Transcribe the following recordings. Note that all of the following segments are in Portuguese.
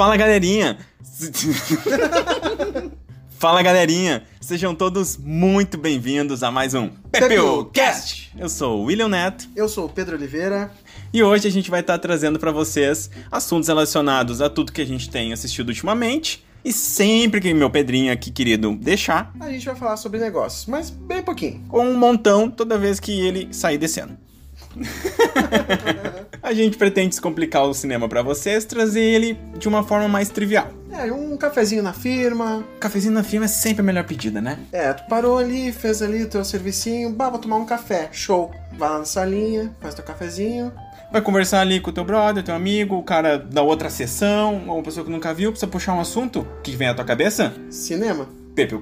Fala galerinha! Fala galerinha! Sejam todos muito bem-vindos a mais um Pepeu Cast! Eu sou o William Neto. Eu sou o Pedro Oliveira. E hoje a gente vai estar trazendo para vocês assuntos relacionados a tudo que a gente tem assistido ultimamente. E sempre que meu Pedrinho aqui, querido, deixar. A gente vai falar sobre negócios, mas bem pouquinho. Com um montão toda vez que ele sair descendo. a gente pretende descomplicar o cinema para vocês, trazer ele de uma forma mais trivial. É, um cafezinho na firma. Cafezinho na firma é sempre a melhor pedida, né? É, tu parou ali, fez ali o teu servicinho, bah, vou tomar um café, show. Vai lá na salinha, faz teu cafezinho. Vai conversar ali com o teu brother, teu amigo, o cara da outra sessão, ou uma pessoa que nunca viu, precisa puxar um assunto. O que vem à tua cabeça? Cinema.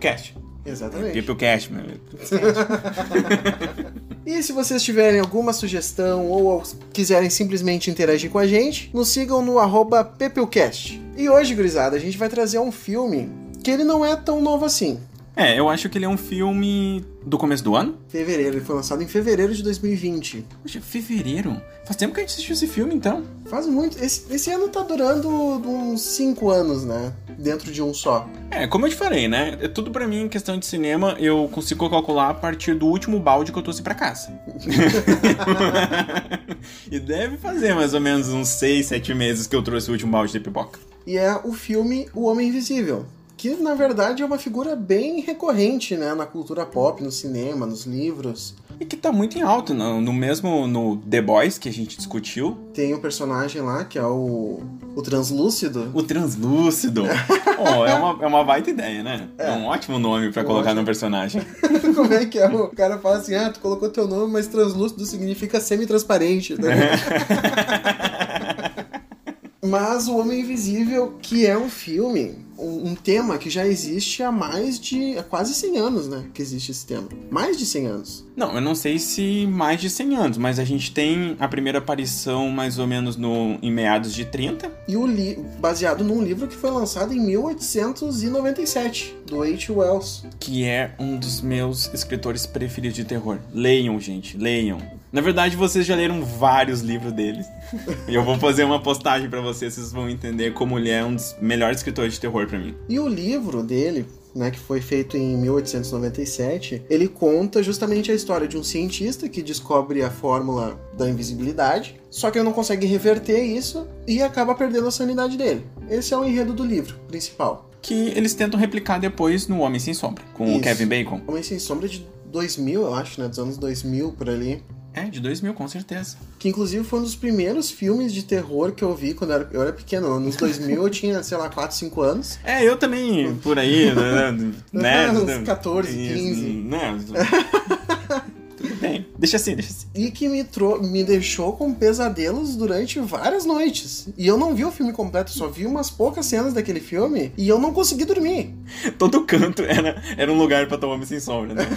Cast. Exatamente. Cast, meu. E se vocês tiverem alguma sugestão ou quiserem simplesmente interagir com a gente, nos sigam no arroba PepilCast. E hoje, gurizada, a gente vai trazer um filme que ele não é tão novo assim. É, eu acho que ele é um filme do começo do ano? Fevereiro, ele foi lançado em fevereiro de 2020. Poxa, fevereiro? Faz tempo que a gente assistiu esse filme, então. Faz muito. Esse, esse ano tá durando uns 5 anos, né? Dentro de um só. É, como eu te falei, né? É tudo para mim, em questão de cinema, eu consigo calcular a partir do último balde que eu trouxe para casa. e deve fazer mais ou menos uns 6, 7 meses que eu trouxe o último balde de pipoca. E é o filme O Homem Invisível que na verdade é uma figura bem recorrente, né, na cultura pop, no cinema, nos livros. E que tá muito em alto, no, no mesmo no The Boys que a gente discutiu. Tem o um personagem lá que é o, o Translúcido. O Translúcido. oh, é, uma, é uma baita ideia, né? É, é um ótimo nome para colocar no personagem. Como é que é? O cara fala assim: ah, tu colocou teu nome, mas translúcido significa semi-transparente. Né? mas O Homem Invisível, que é um filme um, tema que já existe há mais de. há quase 100 anos, né? Que existe esse tema. Mais de 100 anos. Não, eu não sei se mais de 100 anos, mas a gente tem a primeira aparição mais ou menos no, em meados de 30. E o li baseado num livro que foi lançado em 1897, do H. Wells. Que é um dos meus escritores preferidos de terror. Leiam, gente, leiam. Na verdade, vocês já leram vários livros deles. e eu vou fazer uma postagem para vocês, vocês vão entender como ele é um dos melhores escritores de terror para mim. E o livro dele, né, que foi feito em 1897, ele conta justamente a história de um cientista que descobre a fórmula da invisibilidade, só que ele não consegue reverter isso e acaba perdendo a sanidade dele. Esse é o enredo do livro principal. Que eles tentam replicar depois no Homem Sem Sombra, com isso. o Kevin Bacon. Homem Sem Sombra é de 2000, eu acho, né, dos anos 2000 por ali. É, de 2000, com certeza. Que inclusive foi um dos primeiros filmes de terror que eu vi quando eu era, eu era pequeno. Nos 2000 eu tinha, sei lá, 4, 5 anos. É, eu também, por aí, né? né? Uns 14, 15. Né? Tudo bem. Deixa assim, deixa assim. E que me, tro me deixou com pesadelos durante várias noites. E eu não vi o filme completo, só vi umas poucas cenas daquele filme e eu não consegui dormir. Todo canto era, era um lugar pra tomar sem sombra, né?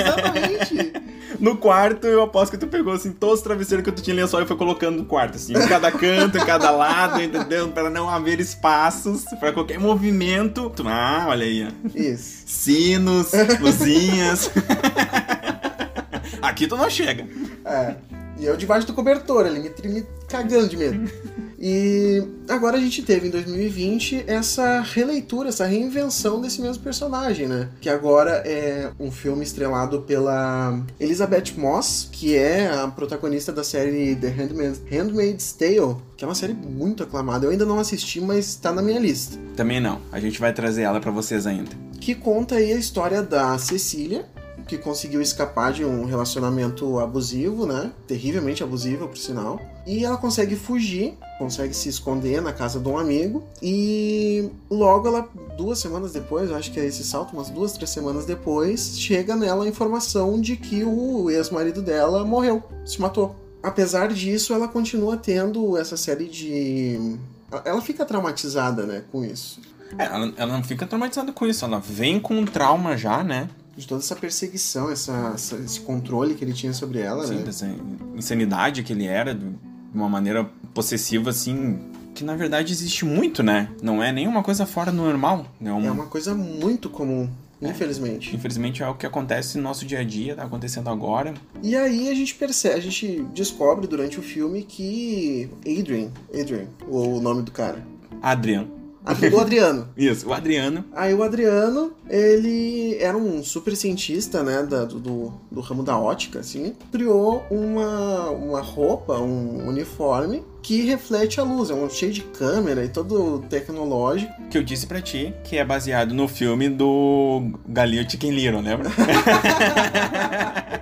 Exatamente. No quarto, eu aposto que tu pegou, assim, todos os travesseiros que tu tinha lençol e foi colocando no quarto, assim, em cada canto, em cada lado, entendeu? Para não haver espaços, para qualquer movimento. Ah, olha aí. Isso. Sinos, luzinhas. Aqui tu não chega. É. E eu debaixo do cobertor ali, me, me cagando de medo. E agora a gente teve em 2020 essa releitura, essa reinvenção desse mesmo personagem, né? Que agora é um filme estrelado pela Elizabeth Moss, que é a protagonista da série The Handmaid's, Handmaid's Tale, que é uma série muito aclamada. Eu ainda não assisti, mas tá na minha lista. Também não. A gente vai trazer ela para vocês ainda. Que conta aí a história da Cecília, que conseguiu escapar de um relacionamento abusivo, né? Terrivelmente abusivo, por sinal. E ela consegue fugir, consegue se esconder na casa de um amigo. E logo ela, duas semanas depois, acho que é esse salto, umas duas, três semanas depois, chega nela a informação de que o ex-marido dela morreu, se matou. Apesar disso, ela continua tendo essa série de. Ela fica traumatizada, né, com isso. É, ela, ela não fica traumatizada com isso, ela vem com um trauma já, né? De toda essa perseguição, essa, essa, esse controle que ele tinha sobre ela, Sim, né? dessa insanidade que ele era, de uma maneira possessiva, assim, que na verdade existe muito, né? Não é nenhuma coisa fora do normal. É uma, é uma coisa muito comum. É. Infelizmente. Infelizmente é o que acontece no nosso dia a dia, tá acontecendo agora. E aí a gente percebe, a gente descobre durante o filme que Adrian, Adrian, o nome do cara, Adriano. O Adriano. Isso, o Adriano. Aí o Adriano, ele era um super cientista, né, da, do, do ramo da ótica, assim, criou uma, uma roupa, um uniforme que reflete a luz, é um cheio de câmera e todo tecnológico. Que eu disse pra ti que é baseado no filme do Galileo Chicken Little, lembra?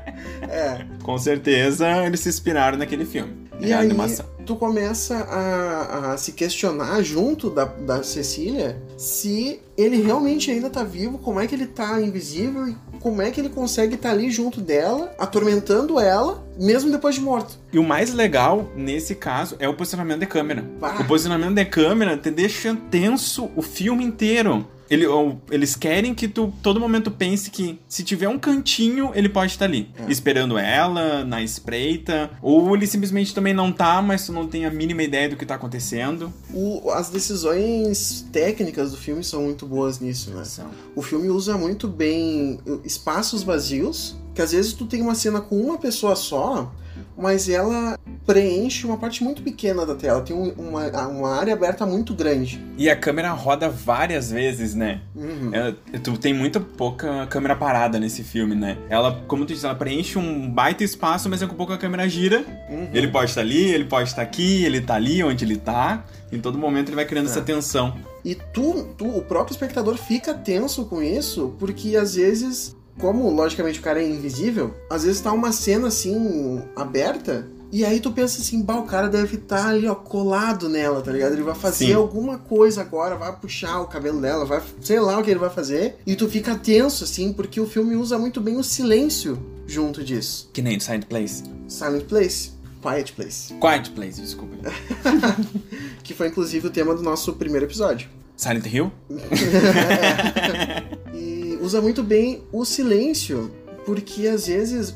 É. Com certeza eles se inspiraram naquele filme. E é a aí, animação. tu começa a, a se questionar junto da, da Cecília se ele realmente ainda tá vivo, como é que ele tá invisível e como é que ele consegue estar ali junto dela, atormentando ela, mesmo depois de morto. E o mais legal nesse caso é o posicionamento de câmera. Bah. O posicionamento de câmera te deixa tenso o filme inteiro. Ele- ou- eles querem que tu todo momento pense que se tiver um cantinho, ele pode estar ali, É. esperando ela, na espreita, ou ele simplesmente também não tá, mas tu não tem a mínima ideia do que tá acontecendo. O- as decisões técnicas do filme são muito boas nisso, né? O filme usa muito bem espaços vazios, que às vezes tu tem uma cena com uma pessoa só, mas ela preenche uma parte muito pequena da tela. Tem um- uma, uma área aberta muito grande. E a câmera roda várias vezes, né? Uhum. É, tu tem muito pouca câmera parada nesse filme, né? Ela, como tu disse, ela preenche um baita espaço, mas é com pouco a câmera gira. Uhum. Ele pode estar ali, ele pode estar aqui, ele tá ali onde ele tá. Em todo momento ele vai criando essa tensão. E tu, tu, o próprio espectador fica tenso com isso, porque às vezes, como logicamente o cara é invisível, às vezes tá uma cena assim, aberta, e aí tu pensa assim, bah, o cara deve estar ali, ó, colado nela, tá ligado? Ele vai fazer Sim. alguma coisa agora, vai puxar o cabelo dela, vai, sei lá o que ele vai fazer, e tu fica tenso, assim, porque o filme usa muito bem o silêncio junto disso. Que nem Silent Place. Silent Place, Quiet Place, Quiet Place, desculpa. que foi inclusive o tema do nosso primeiro episódio. Silent Hill? E usa muito bem o silêncio, porque às vezes,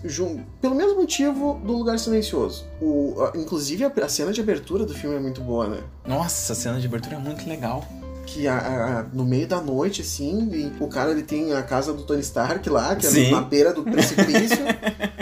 pelo mesmo motivo do lugar silencioso. O, inclusive a, cena de abertura do filme é muito boa, né? Nossa, a cena de abertura é muito legal. Que a- a- no meio da noite, assim, e o cara ele tem a casa do Tony Stark lá, que é Sim. na beira do precipício.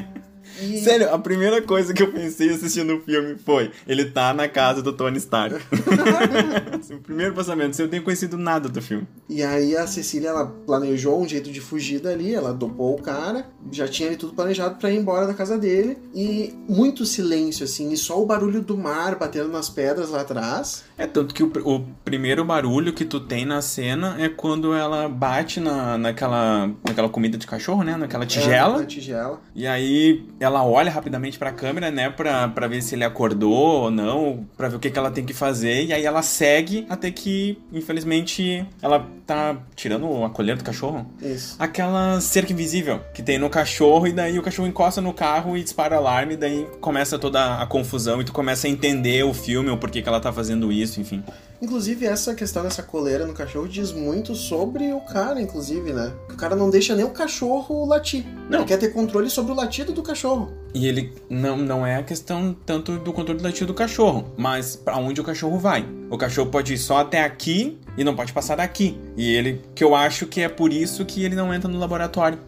e Sério, a primeira coisa que eu pensei assistindo o filme foi: ele tá na casa do Tony Stark. Assim, o primeiro pensamento, se eu tenho conhecido nada do filme. E aí a Cecília, ela planejou um jeito de fugir dali, ela dopou o cara, já tinha ali tudo planejado pra ir embora da casa dele, e muito silêncio, assim, e só o barulho do mar batendo nas pedras lá atrás. É tanto que o, o primeiro barulho que tu tem na cena é quando ela bate na, naquela, naquela comida de cachorro, né? Naquela É, tigela. na tigela. E aí ela olha rapidamente pra câmera, né? Pra ver se ele acordou ou não, pra ver o que, que ela tem que fazer. E aí ela segue até que, infelizmente, ela tá tirando a colher do cachorro. Isso. Aquela cerca invisível que tem no cachorro, e daí o cachorro encosta no carro e dispara alarme, e daí começa toda a confusão, e tu começa a entender o filme, o porquê que ela tá fazendo isso, enfim. Inclusive, essa questão dessa coleira no cachorro diz muito sobre o cara, inclusive, né? O cara não deixa nem o cachorro latir. Não. Ele quer ter controle sobre o latido do cachorro. E ele não, não é a questão tanto do controle do latido do cachorro, mas pra onde o cachorro vai. O cachorro pode ir só até aqui e não pode passar daqui. E ele, que eu acho que é por isso que ele não entra no laboratório.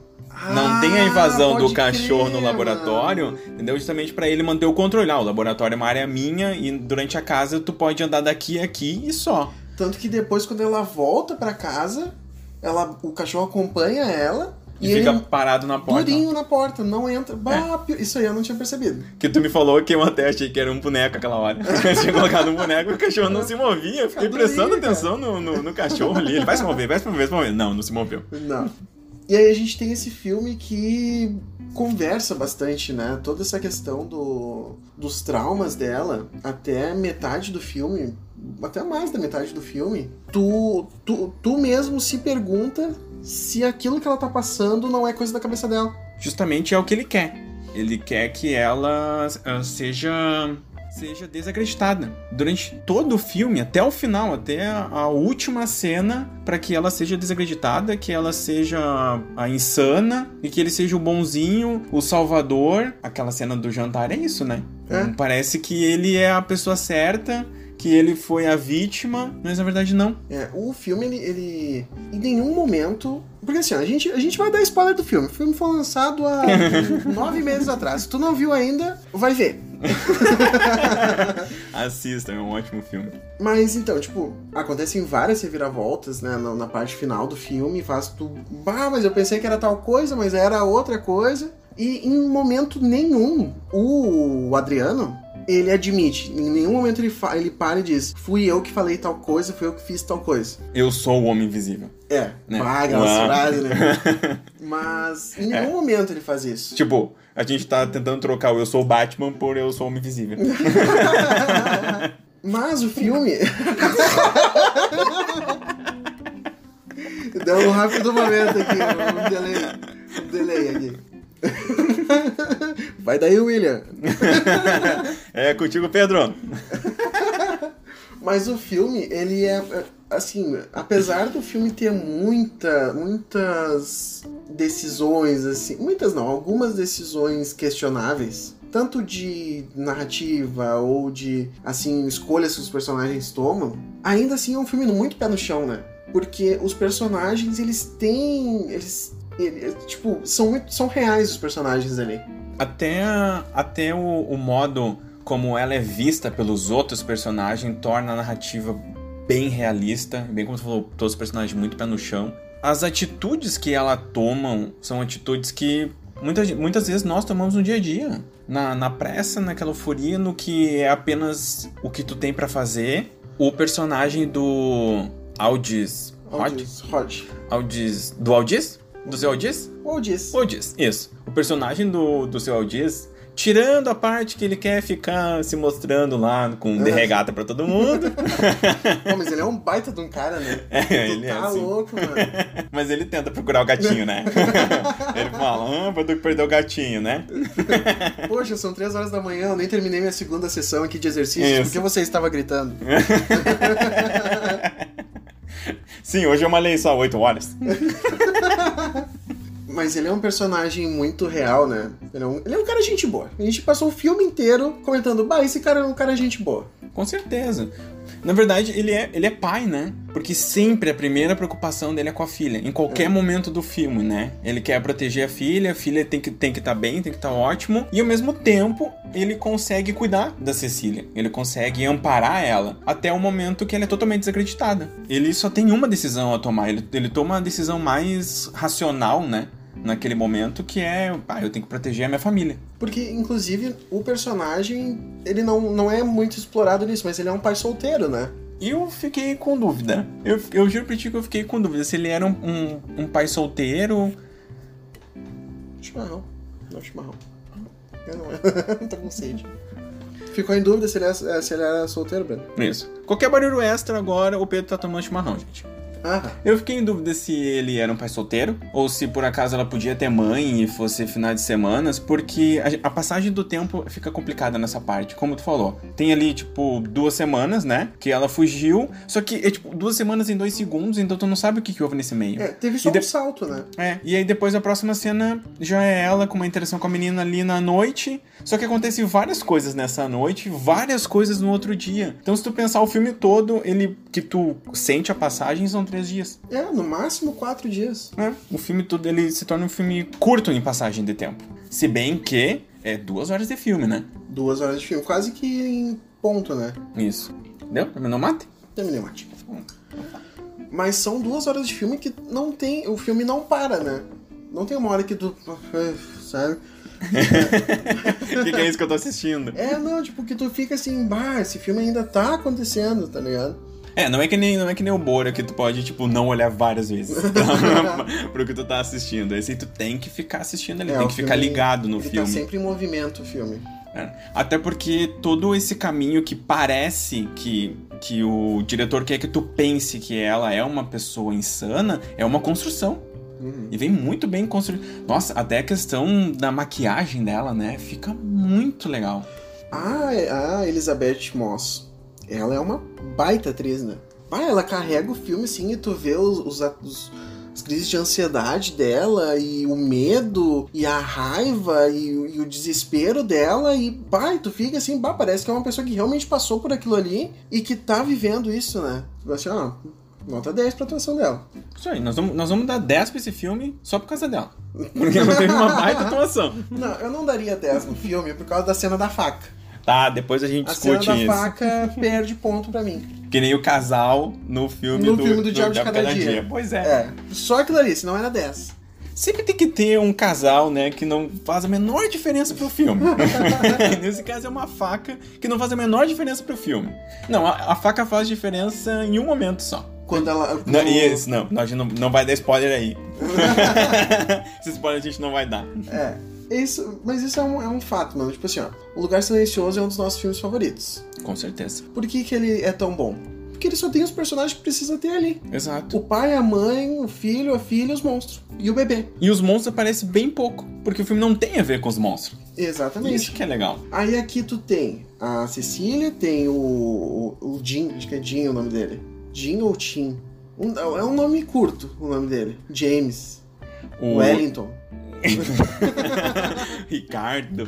Não tem a invasão Ah, do cachorro crer, no laboratório, mano. entendeu? Justamente pra ele manter o controle. Ah, o laboratório é uma área minha e durante a casa tu pode andar daqui a aqui e só. Tanto que depois, quando ela volta pra casa, ela, o cachorro acompanha ela E, e, fica parado na porta. durinho na porta, não entra. Bah, pi- Isso aí eu não tinha percebido. Que tu me falou que eu até achei que era um boneco aquela hora. Eu tinha colocado um boneco e o cachorro não se movia. Eu fiquei Fica prestando cara. atenção no, no, no cachorro ali. Ele vai se mover, vai se mover, vai se mover. Não, não se moveu. Não. E aí a gente tem esse filme que conversa bastante, né? Toda essa questão do, dos traumas dela, até metade do filme, até mais da metade do filme, tu, tu, tu mesmo se pergunta se aquilo que ela tá passando não é coisa da cabeça dela. Justamente é o que ele quer. Ele quer que ela ah, seja seja desacreditada durante todo o filme, até o final, até a, última cena, para que ela seja desacreditada, que ela seja a insana e que ele seja o bonzinho, o salvador. Aquela cena do jantar é isso, né? É. Parece que ele é a pessoa certa, que ele foi a vítima, mas na verdade não. É, o filme, ele, ele. Em nenhum momento. Porque assim, a gente, a gente vai dar spoiler do filme. O filme foi lançado há nove meses atrás. Se tu não viu ainda, vai ver. Assista, é um ótimo filme. Mas então, tipo, acontecem várias reviravoltas, né, na, na parte final do filme, faz tu, bah, mas eu pensei que era tal coisa, mas era outra coisa. E em momento nenhum, o Adriano, ele admite, em nenhum momento ele, ele para e diz: Fui eu que falei tal coisa, fui eu que fiz tal coisa. Eu sou o Homem Invisível. É, Né? aquelas Uau. frases, né? Mas em nenhum É. momento ele faz isso. Tipo, a gente tá tentando trocar o Eu sou o Batman por Eu sou o Homem Invisível. Mas o filme. Deu um rápido momento aqui, um delay, um delay aqui. Vai daí, William. É contigo, Pedro. Mas o filme, ele é. é, Assim, apesar do filme ter muita, muitas decisões, assim. Muitas não, algumas decisões questionáveis. Tanto de narrativa ou de, assim, escolhas que os personagens tomam. Ainda assim é um filme muito pé no chão, né? Porque os personagens, eles têm. Eles. ele- tipo, são, muito, são reais os personagens ali. Até, até o, o modo como ela é vista pelos outros personagens torna a narrativa bem realista, bem como você falou, todos os personagens muito pé no chão. As atitudes que ela tomam são atitudes que muitas, muitas vezes nós tomamos no dia a dia. Na, na pressa, naquela euforia, no que é apenas o que tu tem pra fazer. O personagem do Aldis... Aldis. Hodge. Aldis... Do Aldis? Do seu Aldis? Aldis. Aldis, isso. O personagem do, do seu Aldis, tirando a parte que ele quer ficar se mostrando lá com de regata pra todo mundo. Pô, mas ele é um baita de um cara, né? É, tu ele é tá assim. louco, mano. Mas ele tenta procurar o gatinho, né? ele fala, ah, vou ter que perder o gatinho, né? Poxa, são três horas da manhã, eu nem terminei minha segunda sessão aqui de exercícios. Isso. Por que você estava gritando? Sim, hoje eu malhei só 8 horas. Mas ele é um personagem muito real, né? Ele é um, ele é um cara gente boa. A gente passou o filme inteiro comentando, bah, esse cara é um cara gente boa. Com certeza. Na verdade, ele é, ele é pai, né? Porque sempre a primeira preocupação dele é com a filha. Em qualquer momento do filme, né? Ele quer proteger a filha, a filha tem que estar tem que tá bem, tem que estar ótimo. E ao mesmo tempo, ele consegue cuidar da Cecília. Ele consegue amparar ela até o momento que ela é totalmente desacreditada. Ele só tem uma decisão a tomar. Ele, ele toma a decisão mais racional, né? Naquele momento, que é, pá, eu tenho que proteger a minha família. Porque, inclusive, o personagem, ele não, não é muito explorado nisso, mas ele é um pai solteiro, né? E eu fiquei com dúvida. Eu, eu juro pra ti que eu fiquei com dúvida se ele era um, um, um pai solteiro. Chimarrão. Não, chimarrão. Eu não, não tô com sede. Ficou em dúvida se ele, era, se ele era solteiro, Breno? Isso. Qualquer barulho extra agora, o Pedro tá tomando chimarrão, gente. Ah, Eu fiquei em dúvida se ele era um pai solteiro ou se por acaso ela podia ter mãe e fosse final de semanas, porque a, a passagem do tempo fica complicada nessa parte, como tu falou. Tem ali, tipo, duas semanas, né? Que ela fugiu, só que é tipo duas semanas em dois segundos, então tu não sabe o que, que houve nesse meio. é, teve só E de- um salto, né? É, e aí depois a próxima cena já é ela com uma interação com a menina ali na noite. Só que acontece várias coisas nessa noite, várias coisas no outro dia. Então se tu pensar o filme todo, ele que tu sente a passagem são três dias. É, no máximo quatro dias. né? O filme todo ele se torna um filme curto em passagem de tempo. Se bem que é duas horas de filme, né? Duas horas de filme, quase que em ponto, né? Isso. Deu? Terminou o mate? Terminei, Mate. Mas são duas horas de filme que não tem. O filme não para, né? Não tem uma hora que tu. Sabe? O que, que é isso que eu tô assistindo? É, não, tipo, que tu fica assim, bah, esse filme ainda tá acontecendo, tá ligado? É, não é que nem, não é que nem o Bora que tu pode, tipo, não olhar várias vezes pra, pro que tu tá assistindo. Esse aí tu tem que ficar assistindo ali, É, tem que ficar ligado no Ele filme. tá sempre em movimento o filme. É. Até porque todo esse caminho que parece que, que o diretor quer que tu pense que ela é uma pessoa insana, é uma construção. Uhum. E vem muito bem construído. Nossa, até a questão da maquiagem dela, né? Fica muito legal. Ah, é- a Elizabeth Moss, ela é uma baita atriz, né? Ah, ela carrega o filme assim e tu vê os, os, os- as crises de ansiedade dela e o medo e a raiva e, o- e o desespero dela e, e tu fica assim, bah, parece que é uma pessoa que realmente passou por aquilo ali e que tá vivendo isso, né? Assim, ó, nota 10 pra atuação dela. Isso aí, nós vamos, nós vamos dar 10 pra esse filme só por causa dela. Porque ela teve uma baita atuação. Não, eu não daria 10 no filme por causa da cena da faca. Tá, depois a gente A cena discute da isso. faca perde ponto pra mim. Que nem o casal no filme No do, filme do Diabo de Cada Dia. Pois é. É, só aquilo ali, senão era 10. Sempre tem que ter um casal, né, que não faz a menor diferença pro filme. Nesse caso é uma faca que não faz a menor diferença pro filme. Não, a, a faca faz diferença em um momento só. Quando ela. Não, isso, não, não, a gente não, não vai dar spoiler aí. Esse spoiler a gente não vai dar. É. Isso, mas isso é um, é um fato, mano. Tipo assim, ó. O Lugar Silencioso é um dos nossos filmes favoritos. Com certeza. Por que, que ele é tão bom? Porque ele só tem os personagens que precisa ter ali. Exato. O pai, a mãe, o filho, a filha e os monstros. E o bebê. E os monstros aparecem bem pouco, porque o filme não tem a ver com os monstros. Exatamente. Isso que é legal. Aí aqui tu tem a Cecília, tem o, o, o Jim, acho que é Jim o nome dele. Jim ou Tim? Um- é um nome curto o nome dele. James. O Wellington. Ricardo.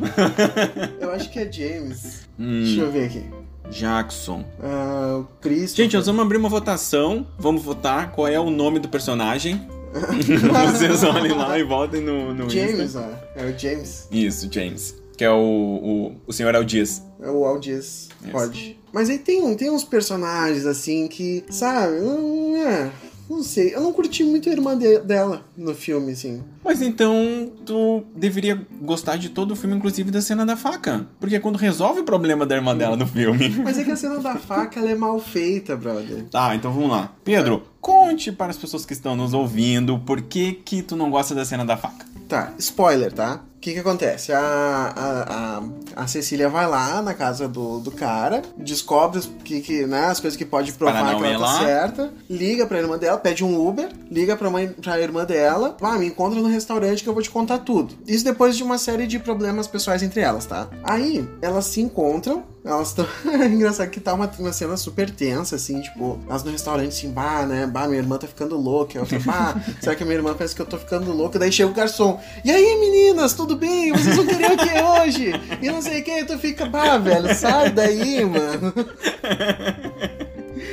Eu acho que é James. Hum, Deixa eu ver aqui. Jackson. O Christopher. Gente, nós vamos abrir uma votação. Vamos votar qual é o nome do personagem. Vocês olhem lá e votem no, no James, ó. É o James. Isso, James. Que é o, o, o senhor Aldias. É o Aldias. Pode. Mas aí tem, tem uns personagens assim que, sabe? Hum, é, não sei. Eu não curti muito a irmã de- dela no filme, assim. Mas então tu deveria gostar de todo o filme, inclusive da cena da faca. Porque é quando resolve o problema da irmã dela no filme. Mas é que a cena da faca ela é mal feita, brother. Tá, então vamos lá. Pedro, conte para as pessoas que estão nos ouvindo por que que tu não gosta da cena da faca. Tá, spoiler, tá? O que que acontece? A, a, a, a Cecília vai lá na casa do, do cara, descobre que, que, né, as coisas que pode provar que ela tá lá. certa, liga pra irmã dela, pede um Uber, liga pra, mãe, pra irmã dela, vai, me encontra no restaurante que eu vou te contar tudo. Isso depois de uma série de problemas pessoais entre elas, tá? Aí, elas se encontram, elas estão. Engraçado que tá uma, uma cena super tensa, assim, tipo, elas no restaurante, assim, bah, né? Bah, minha irmã tá ficando louca. Eu falo, bah, será que a minha irmã pensa que eu tô ficando louca? Daí chega o garçom. E aí, meninas, tudo bem? Vocês vão querer o que hoje? E não sei o que, tu fica, bah, velho, sai daí, mano.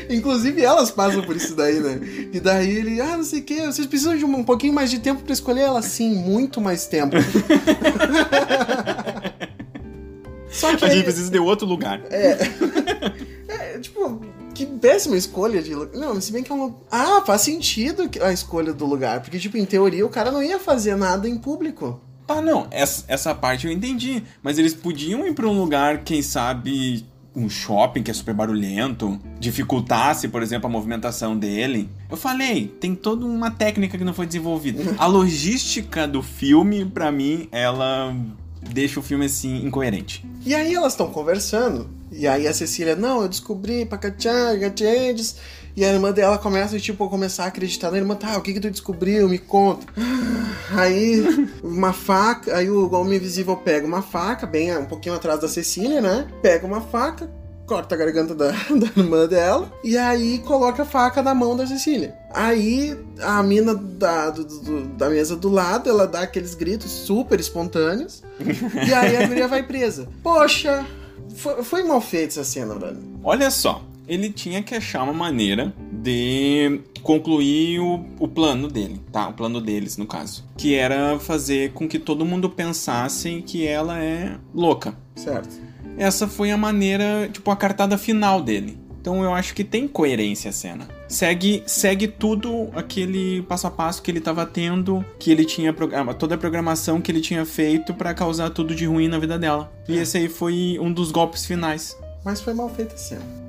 Inclusive elas passam por isso daí, né? E daí ele, ah, não sei o que, vocês precisam de um, um pouquinho mais de tempo pra escolher ela? Sim, muito mais tempo. Só que A gente precisa de outro lugar. é, tipo, que péssima escolha de lugar. Não, se bem que é uma. Ah, faz sentido a escolha do lugar. Porque, tipo, em teoria, o cara não ia fazer nada em público. Tá, não, essa, essa parte eu entendi. Mas eles podiam ir pra um lugar, quem sabe, um shopping que é super barulhento, dificultasse, por exemplo, a movimentação dele. Eu falei, tem toda uma técnica que não foi desenvolvida. A logística do filme, pra mim, ela deixa o filme assim incoerente. E aí elas estão conversando. E aí a Cecília, não, eu descobri, pacachá, gatiendes. E a irmã dela começa, tipo, a começar a acreditar na irmã, tá, o que que tu descobriu? Me conta. Aí, uma faca, aí o Homem Invisível pega uma faca, bem um pouquinho atrás da Cecília, né? Pega uma faca, corta a garganta da, da irmã dela, e aí coloca a faca na mão da Cecília. Aí a mina da, do- do- da mesa do lado, ela dá aqueles gritos super espontâneos, e aí a guria vai presa. Poxa, foi, foi mal feita essa cena, velho. Olha só, ele tinha que achar uma maneira de concluir o, o plano dele, tá? O plano deles, no caso. Que era fazer com que todo mundo pensasse que ela é louca. Certo. Essa foi a maneira, tipo, a cartada final dele. Então eu acho que tem coerência a cena. Segue, segue tudo aquele passo a passo que ele tava tendo, que ele tinha programa, toda a programação que ele tinha feito pra causar tudo de ruim na vida dela. E esse aí foi um dos golpes finais. Mas foi mal feita a cena.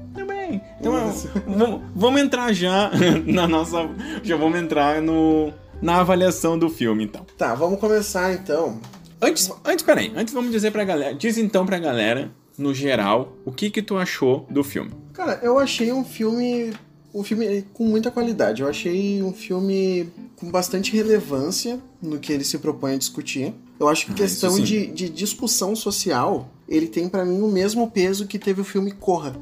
Bem. Então, Isso. vamos, vamos entrar já na nossa. Já vamos entrar no, na avaliação do filme, então. Tá, vamos começar então. Antes, antes, peraí. Antes vamos dizer pra galera. Diz então pra galera, no geral, o que que tu achou do filme. Cara, eu achei um filme. Um filme com muita qualidade. Eu achei um filme com bastante relevância no que ele se propõe a discutir. Eu acho que Ah, questão de, de discussão social, ele tem pra mim o mesmo peso que teve o filme Corra.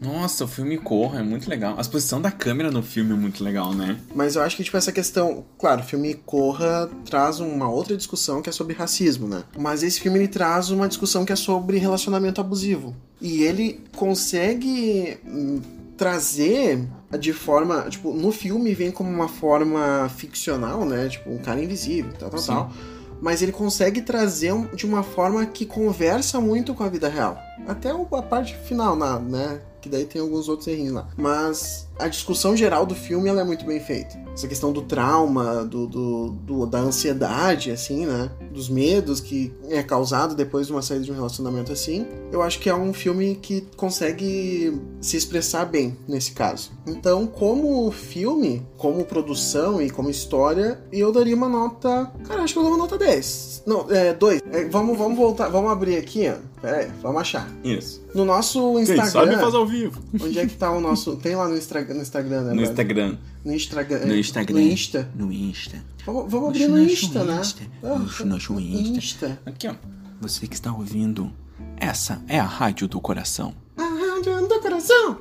Nossa, o filme Corra é muito legal. A exposição da câmera no filme é muito legal, né? Mas eu acho que, tipo, essa questão. Claro, o filme Corra traz uma outra discussão que é sobre racismo, né? Mas esse filme ele traz uma discussão que é sobre relacionamento abusivo. E ele consegue hum, trazer de forma. Tipo, no filme vem como uma forma ficcional, né? Tipo, um cara invisível, tal, tal, Sim. tal. mas ele consegue trazer de uma forma que conversa muito com a vida real. Até a parte final, na- né? Que daí tem alguns outros errinhos lá. Mas a discussão geral do filme ela é muito bem feita. Essa questão do trauma, do, do- do- da ansiedade, assim, né? Dos medos que é causado depois de uma saída de um relacionamento assim. Eu acho que é um filme que consegue se expressar bem nesse caso. Então, como filme, como produção e como história, eu daria uma nota. Cara, acho que eu dou uma nota 10. Não, é 2. vamos, vamos voltar, vamos abrir aqui, ó. Pera aí, vamos achar. Isso. No nosso Quem Instagram. sabe faz ao vivo. Onde é que tá o nosso. Tem lá no, Instra... no Instagram, né? No brother? Instagram. No Instagram. No Instagram. No Insta. No Insta. Vamos, vamos abrir no Insta, né? Insta. Ah, nosso Insta. Insta. Aqui, ó. Você que está ouvindo, essa é a Rádio do Coração. A rádio do coração.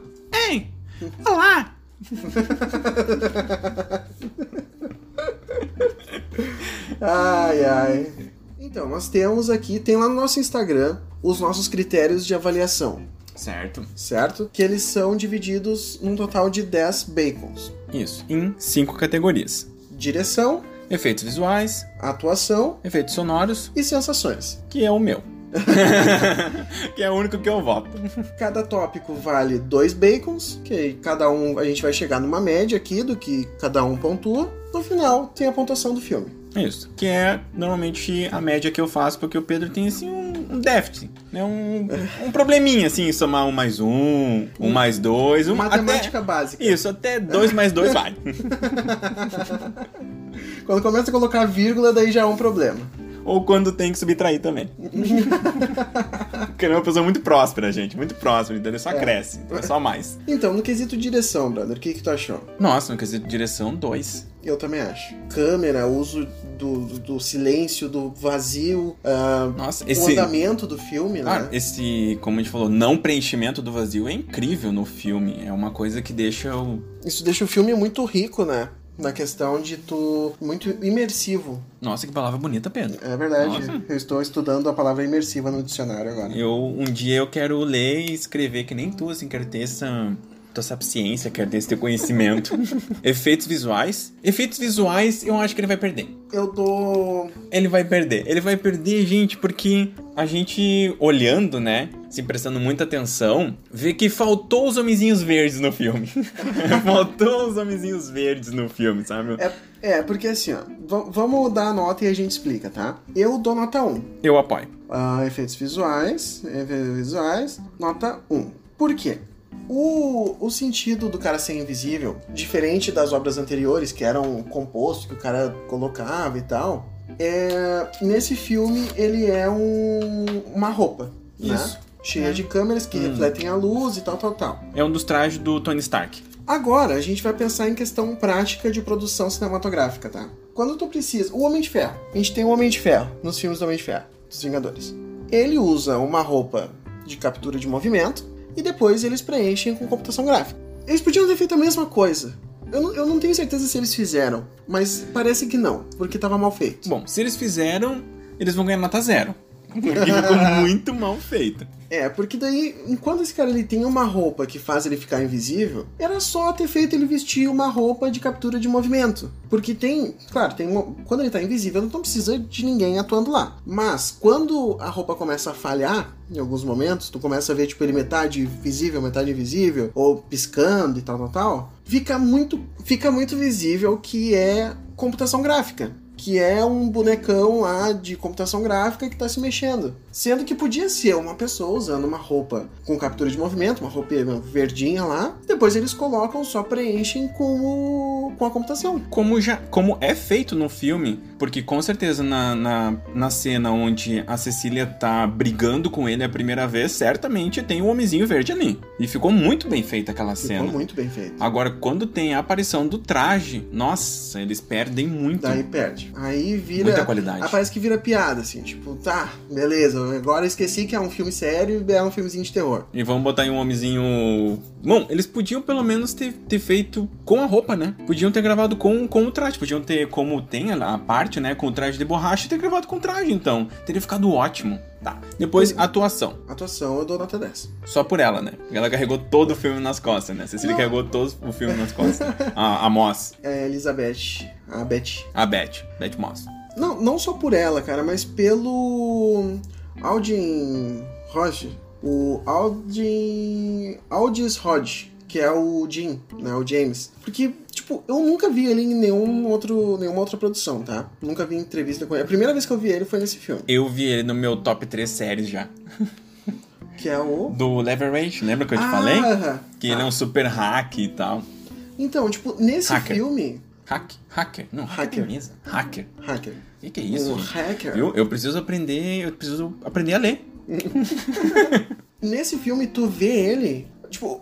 Ei! Olá! Ai, ai. Então, nós temos aqui, tem lá no nosso Instagram, os nossos critérios de avaliação, Certo. certo? Que eles são divididos num total de 10 bacons. Isso. Em cinco categorias: Direção, efeitos visuais, atuação efeitos sonoros, e sensações. que é o meu. que é o único que eu voto. Cada tópico vale dois bacons, que cada um a gente vai chegar numa média aqui do que cada um pontua. No final tem a pontuação do filme. Isso. Que é normalmente a média que eu faço, porque o Pedro tem assim um, um déficit, né? Um, um probleminha, assim, somar um mais um, um mais dois, um. Matemática até- básica. Isso, até dois mais dois vale. Quando começa a colocar vírgula, daí já é um problema. Ou quando tem que subtrair também. Porque ele é uma pessoa muito próspera, gente. Muito próspera, entendeu? Só cresce. É só mais. Então, no quesito direção, brother, o que, que tu achou? Nossa, no quesito direção, dois. Eu também acho. Câmera, uso do, do, do silêncio, do vazio, ah, Nossa, o esse. andamento do filme, Ah, né? esse, como a gente falou, não preenchimento do vazio é incrível no filme. É uma coisa que deixa o. Isso deixa o filme muito rico, né? Na questão de tu. muito imersivo. Nossa, que palavra bonita, Pedro. É verdade. Nossa. Eu estou estudando a palavra imersiva no dicionário agora. Eu, um dia eu quero ler e escrever que nem tu, assim, quero ter essa. Tua sapiência, quero ter esse teu conhecimento. Efeitos visuais. Efeitos visuais, eu acho que ele vai perder. Eu dou. Ele vai perder. Ele vai perder, gente, porque a gente olhando, né? Se prestando muita atenção, vê que faltou os homenzinhos verdes no filme. faltou os homenzinhos verdes no filme, sabe? É, é porque assim, ó. vamos dar a nota e a gente explica, tá? Eu dou nota 1. Eu apoio. Ah, efeitos visuais, efeitos visuais, nota 1. Por quê? O, o sentido do cara ser invisível, diferente das obras anteriores, que eram composto que o cara colocava e tal, é, nesse filme ele é um, uma roupa, né? Cheia de câmeras que Hum. refletem a luz e tal, tal, tal. É um dos trajes do Tony Stark. Agora, a gente vai pensar em questão prática de produção cinematográfica, tá? Quando tu precisa... O Homem de Ferro. A gente tem o Homem de Ferro nos filmes do Homem de Ferro, dos Vingadores. Ele usa uma roupa de captura de movimento e depois eles preenchem com computação gráfica. Eles podiam ter feito a mesma coisa. Eu não, eu não tenho certeza se eles fizeram, mas parece que não, porque tava mal feito. Bom, se eles fizeram, eles vão ganhar nota zero. Porque ficou muito mal feito. É, porque daí, enquanto esse cara ele tem uma roupa que faz ele ficar invisível, era só ter feito ele vestir uma roupa de captura de movimento. Porque tem, claro, tem uma, quando ele tá invisível, não precisa de ninguém atuando lá. Mas quando a roupa começa a falhar, em alguns momentos, tu começa a ver tipo ele metade visível, metade invisível, ou piscando e tal, tal, tal, fica muito, fica muito visível que é computação gráfica que é um bonecão lá de computação gráfica que tá se mexendo. Sendo que podia ser uma pessoa usando uma roupa com captura de movimento, uma roupa verdinha lá. Depois eles colocam, só preenchem com, o, com a computação. Como, já, como é feito no filme, porque com certeza na, na, na cena onde a Cecília tá brigando com ele a primeira vez, certamente tem o homenzinho verde ali. E ficou muito bem feita aquela Ficou cena. muito bem feito. Agora, quando tem a aparição do traje, nossa, eles perdem muito. Daí perde. Aí vira. Muita qualidade. Parece que vira piada, assim, tipo, tá, beleza, agora esqueci que é um filme sério e é um filmezinho de terror. E vamos botar em um homenzinho. Bom, eles podiam pelo menos ter, ter feito com a roupa, né? Podiam ter gravado com, com o traje. Podiam ter, como tem a parte, né? Com o traje de borracha, ter gravado com o traje, então. Teria ficado ótimo. Tá. Depois, atuação. Atuação eu dou nota 10. Só por ela, né? Ela carregou todo o filme nas costas, né? Cecília Não. carregou todo o filme nas costas. A, a Moss. É Elizabeth. A Beth. A Beth. Beth Moss. Não, não só por ela, cara, mas pelo. Aldin Hodge. O Aldin. Aldis Hodge, que é o Jim, né? O James. Porque, tipo, eu nunca vi ele em nenhum outro, nenhuma outra produção, tá? Nunca vi entrevista com ele. A primeira vez que eu vi ele foi nesse filme. Eu vi ele no meu top 3 séries já. Que é o. Do Leverage, lembra que eu te Ah, falei? aham. Que ele é um super hack e tal. Então, tipo, nesse Hacker. filme. Hack? Hacker? Não, Hacker. hacker. Hacker. Hacker. O que, que é isso? gente? hacker. Viu? Eu preciso aprender, eu preciso aprender a ler. Nesse filme, tu vê ele. Tipo,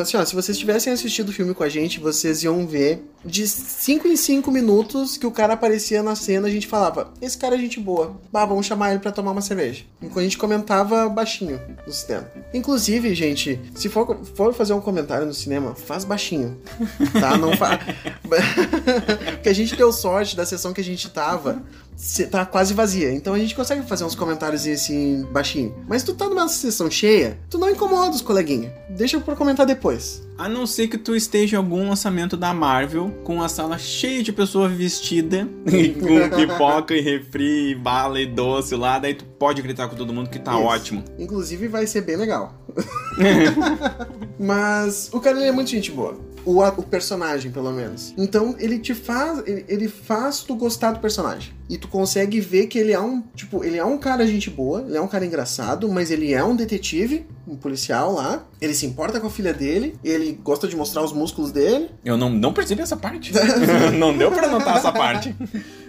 assim, ó, se vocês tivessem assistido o filme com a gente, vocês iam ver de 5 em 5 minutos que o cara aparecia na cena, a gente falava: Esse cara é gente boa. Bah, vamos chamar ele pra tomar uma cerveja. Enquanto a gente comentava baixinho no cinema. Inclusive, gente, se for, for fazer um comentário no cinema, faz baixinho. Tá? Não faz. Porque a gente deu sorte da sessão que a gente tava. Tá quase vazia. Então a gente consegue fazer uns comentários assim, baixinho. Mas tu tá numa sessão cheia, tu não incomoda os coleguinhas. Deixa pra comentar depois. A não ser que tu esteja em algum lançamento da Marvel com a sala cheia de pessoas vestidas, com pipoca e refri, bala e doce lá, daí tu pode gritar com todo mundo que tá Isso. ótimo. Inclusive vai ser bem legal. Mas o cara ele é muito gente boa. O, o personagem, pelo menos. Então ele te faz. Ele, ele faz tu gostar do personagem. E tu consegue ver que ele é um. Tipo, ele é um cara gente boa, ele é um cara engraçado, mas ele é um detetive, um policial lá. Ele se importa com a filha dele, ele gosta de mostrar os músculos dele. Eu não, não percebi essa parte. não deu pra notar essa parte.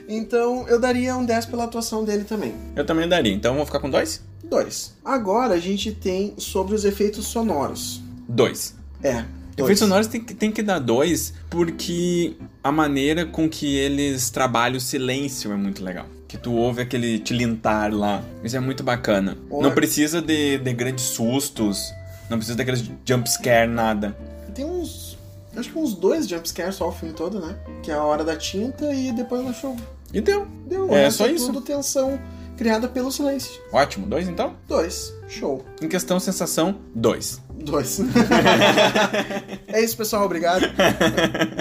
Então eu daria um 10 pela atuação dele também. Eu também daria. Então eu vou ficar com dois? Dois. Agora a gente tem sobre os efeitos sonoros. Dois. É. Dois. Efeitos sonoros tem, que- tem que dar dois, porque a maneira com que eles trabalham o silêncio é muito legal. Que tu ouve aquele tilintar lá. Isso é muito bacana. Não precisa de, de grandes sustos. Não precisa daqueles jumpscare, nada. Tem uns. Acho que uns dois jumpscares só o filme todo, né? Que é a hora da tinta e depois da chuva. E deu. Deu, É, resto só isso. tudo tensão criada pelo silêncio. Ótimo. Dois, então? Dois. Show. Em questão sensação, dois. Dois. é isso, pessoal. Obrigado.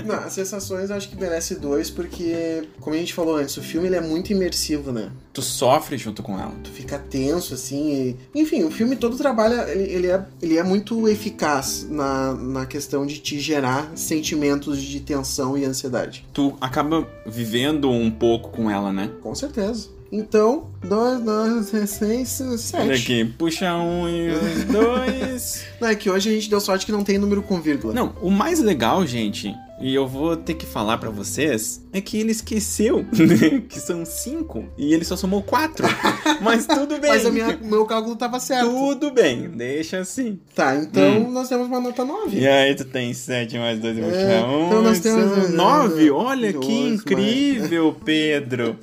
Não, as sensações eu acho que merece dois, porque, como a gente falou antes, o filme ele é muito imersivo, né? Tu sofre junto com ela. Tu fica tenso, assim. E... Enfim, o filme todo trabalha. Ele, ele, é, ele é muito eficaz na, na questão de te gerar sentimentos de tensão e ansiedade. Tu acaba vivendo um pouco com ela, né? Com certeza. Então, dois, dois, seis, Olha sete. aqui, puxa um e os dois. Não, é que hoje a gente deu sorte que não tem número com vírgula. Não, o mais legal, gente, e eu vou ter que falar pra vocês, é que ele esqueceu que são cinco e ele só somou quatro. Mas tudo bem. Mas o meu cálculo tava certo. Tudo bem, deixa assim. Tá, então Hum. nós temos uma nota 9. E aí tu tem sete mais dois, eu vou É, tirar um. então nós temos- nove. Olha Dois, que incrível, Pedro.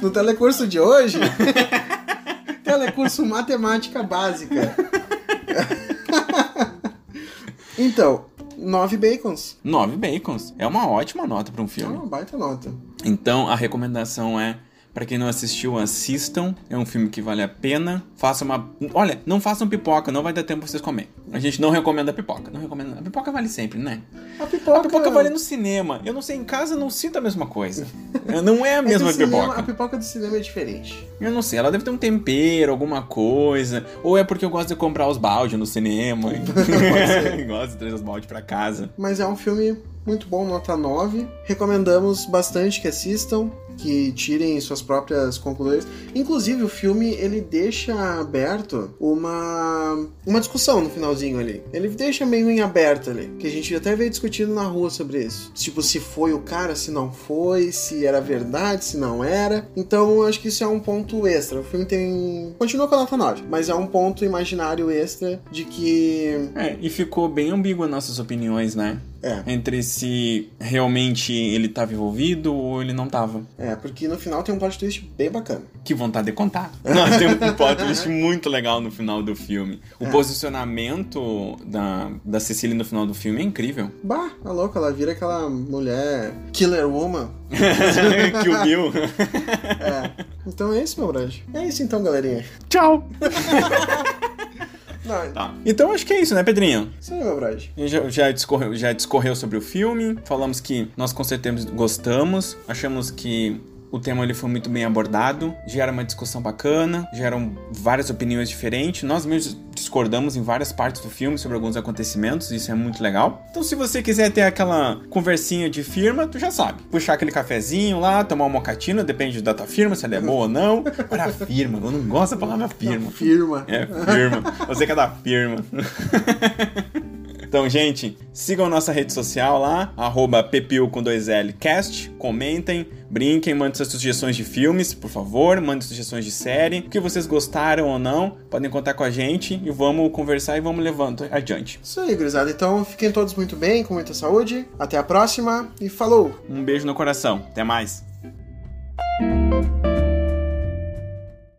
No telecurso de hoje, telecurso matemática básica. então, 9 bacons. Nove bacons. É uma ótima nota pra um É filme. uma baita nota. Então a recomendação é, pra quem não assistiu, assistam. É um filme que vale a pena. Faça uma, olha, não façam pipoca, não vai dar tempo pra vocês comer. A gente não recomenda pipoca, não recomenda. A pipoca vale sempre, né? A pipoca, A pipoca vale no cinema. Eu não sei, em casa não sinto a mesma coisa. Não é a É mesma cinema- pipoca. A pipoca do cinema é diferente. Eu não sei, ela deve ter um tempero, alguma coisa. Ou é porque eu gosto de comprar os baldes no cinema. gosto de trazer os baldes pra casa. Mas é um filme muito bom, nota 9. Recomendamos bastante que assistam, que tirem suas próprias conclusões. Inclusive, o filme ele deixa aberto uma, uma discussão no finalzinho ali. Ele deixa meio em aberto ali, que a gente até veio discutindo na rua sobre isso. Tipo, se foi o cara, se não foi, se era verdade, se não era. Então, acho que isso é um ponto extra. O filme tem. Continua com a nota 9, mas é um ponto imaginário extra de que. É, e ficou bem ambígua nossas opiniões, né? É. Entre se realmente ele tava envolvido ou ele não tava. É, porque no final tem um plot twist bem bacana. Que vontade de contar. Nós temos um plot twist muito legal no final do filme. O É. posicionamento da, da Cecília no final do filme é incrível. Bah, a louca, ela vira aquela mulher killer woman. que o Bill. É. Então é isso, meu brother. É isso então, galerinha. Tchau! Não, Tá. Então acho que é isso, né, Pedrinho? Isso aí, meu brother. A gente Já, já, discorreu, já discorreu sobre o filme, falamos que nós com certeza gostamos, achamos que o tema ele foi muito bem abordado, gera uma discussão bacana, geram várias opiniões diferentes. Nós mesmos discordamos em várias partes do filme sobre alguns acontecimentos, isso é muito legal. Então, se você quiser ter aquela conversinha de firma, tu já sabe. Puxar aquele cafezinho lá, tomar uma mocatina, depende da tua firma, se ela é boa ou não. Para a firma, eu não gosto da palavra firma. Firma. É, firma. Você que é da firma. Então, gente, sigam nossa rede social lá, arroba com dois L cast, comentem, brinquem, mandem suas sugestões de filmes, por favor, mandem sugestões de série, o que vocês gostaram ou não, podem contar com a gente e vamos conversar e vamos levando adiante. Isso aí, gurizada. Então, fiquem todos muito bem, com muita saúde. Até a próxima e falou! Um beijo no coração, até mais!